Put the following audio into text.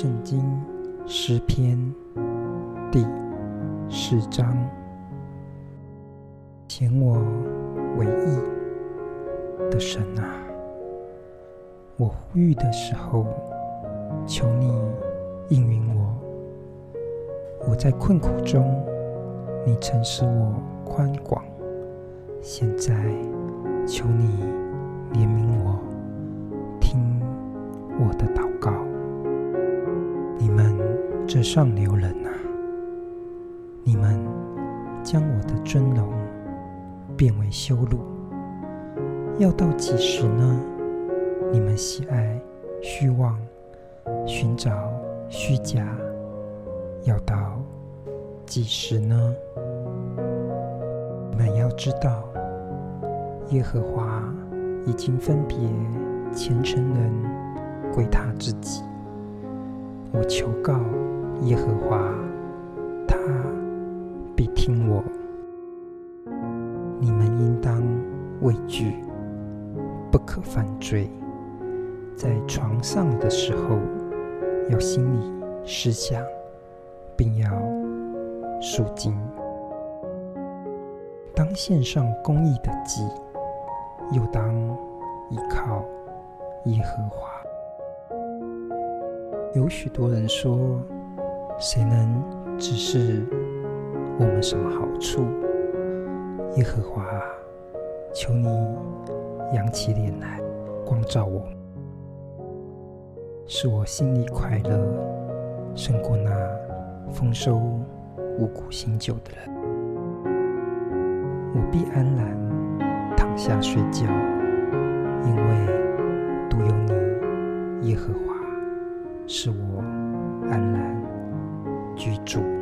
圣经诗篇第四章，显我为义的神啊，我呼吁的时候，求你应允我。我在困苦中，你曾使我宽广，现在求你怜悯我，你们这上流人啊，你们将我的尊荣变为羞辱，要到几时呢？你们喜爱虚妄，寻找虚假，要到几时呢？你们要知道，耶和华已经分别虔诚人归他自己。我求告耶和华，他必听我。你们应当畏惧，不可犯罪。在床上的时候，要心里思想，并要肃静。当献上公义的祭，又当依靠耶和华。有许多人说：“谁能指示我们什么好处？”耶和华，求你扬起脸来，光照我，使我心里快乐，胜过那丰收五谷新酒的人。我必安然躺下睡觉，因为独有你，耶和华。是我安然居住。